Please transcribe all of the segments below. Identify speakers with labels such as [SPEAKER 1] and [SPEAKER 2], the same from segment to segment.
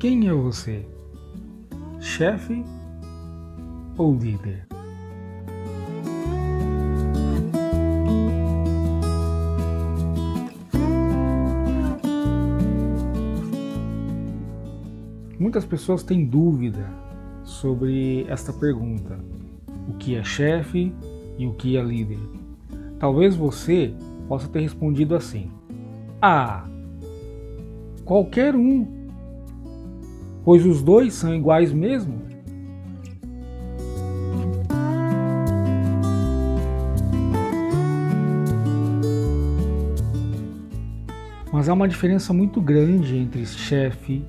[SPEAKER 1] Quem é você? Chefe ou líder? Muitas pessoas têm dúvida sobre esta pergunta: o que é chefe e o que é líder? Talvez você possa ter respondido assim: Ah, qualquer um, pois os dois são iguais mesmo. Mas há uma diferença muito grande entre chefe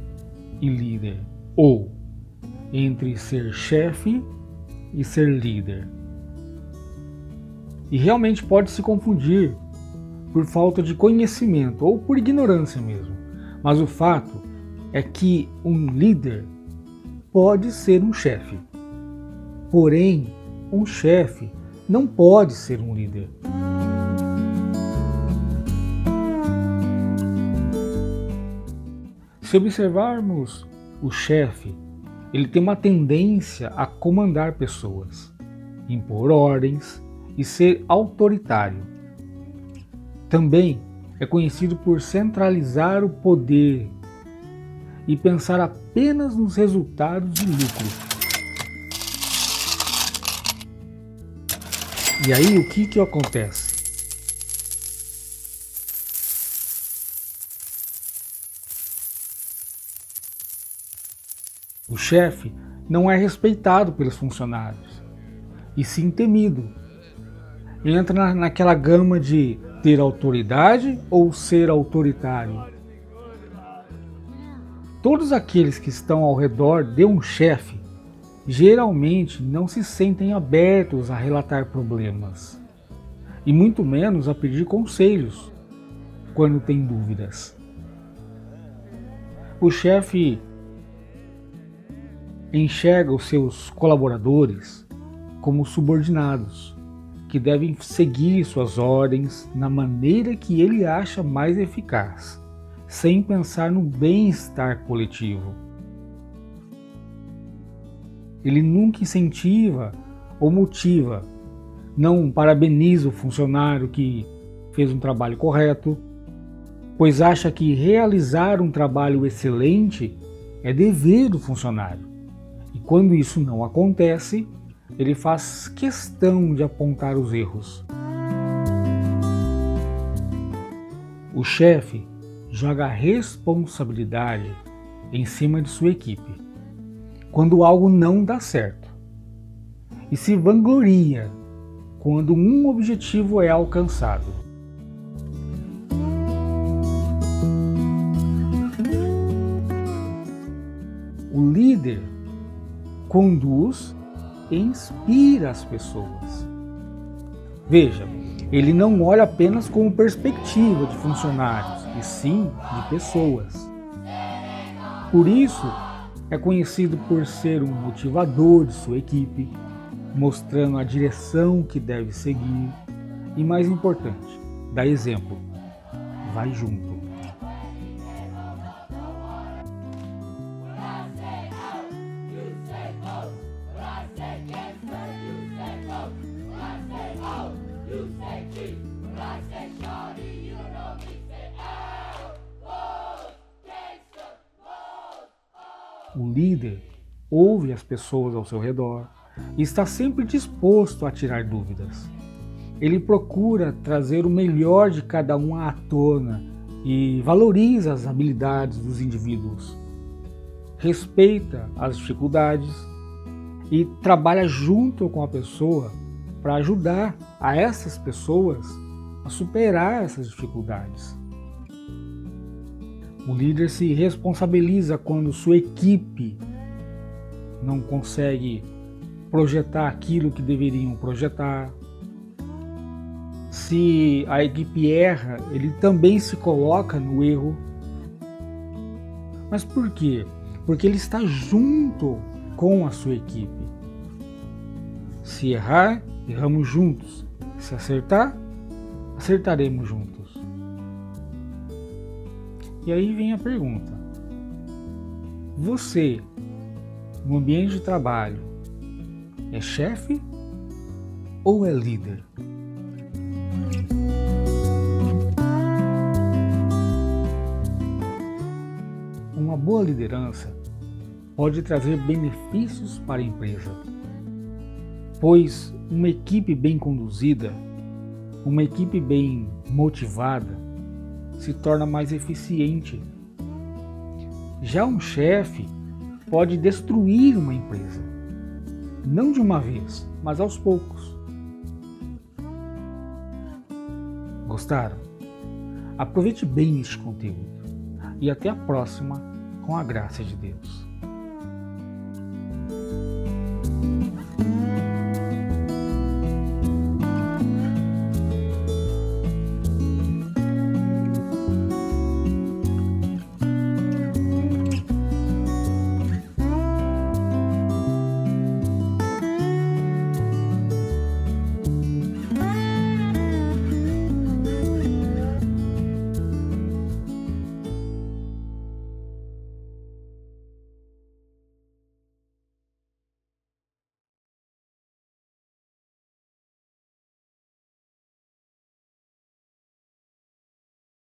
[SPEAKER 1] e líder, ou entre ser chefe e ser líder. E realmente pode se confundir por falta de conhecimento ou por ignorância mesmo. Mas o fato é que um líder pode ser um chefe. Porém, um chefe não pode ser um líder. Se observarmos o chefe, ele tem uma tendência a comandar pessoas, impor ordens e ser autoritário. Também é conhecido por centralizar o poder e pensar apenas nos resultados e lucro. E aí o que, que acontece? O chefe não é respeitado pelos funcionários, e sim temido. Entra naquela gama de ter autoridade ou ser autoritário. Todos aqueles que estão ao redor de um chefe geralmente não se sentem abertos a relatar problemas e muito menos a pedir conselhos quando tem dúvidas. O chefe enxerga os seus colaboradores como subordinados, que devem seguir suas ordens na maneira que ele acha mais eficaz, sem pensar no bem-estar coletivo. Ele nunca incentiva ou motiva, não parabeniza o funcionário que fez um trabalho correto, pois acha que realizar um trabalho excelente é dever do funcionário quando isso não acontece, ele faz questão de apontar os erros. O chefe joga responsabilidade em cima de sua equipe quando algo não dá certo e se vangloria quando um objetivo é alcançado. O líder conduz e inspira as pessoas. Veja, ele não olha apenas como perspectiva de funcionários, e sim de pessoas. Por isso, é conhecido por ser um motivador de sua equipe, mostrando a direção que deve seguir e, mais importante, dá exemplo. Vai junto. O líder ouve as pessoas ao seu redor e está sempre disposto a tirar dúvidas. Ele procura trazer o melhor de cada um à tona e valoriza as habilidades dos indivíduos. Respeita as dificuldades e trabalha junto com a pessoa para ajudar a essas pessoas a superar essas dificuldades. O líder se responsabiliza quando sua equipe não consegue projetar aquilo que deveriam projetar. Se a equipe erra, ele também se coloca no erro. Mas por quê? Porque ele está junto com a sua equipe. Se errar, erramos juntos. Se acertar, acertaremos juntos. E aí vem a pergunta: Você, no ambiente de trabalho, é chefe ou é líder? Uma boa liderança pode trazer benefícios para a empresa, pois uma equipe bem conduzida, uma equipe bem motivada, se torna mais eficiente. Já um chefe pode destruir uma empresa, não de uma vez, mas aos poucos. Gostaram? Aproveite bem este conteúdo e até a próxima com a graça de Deus.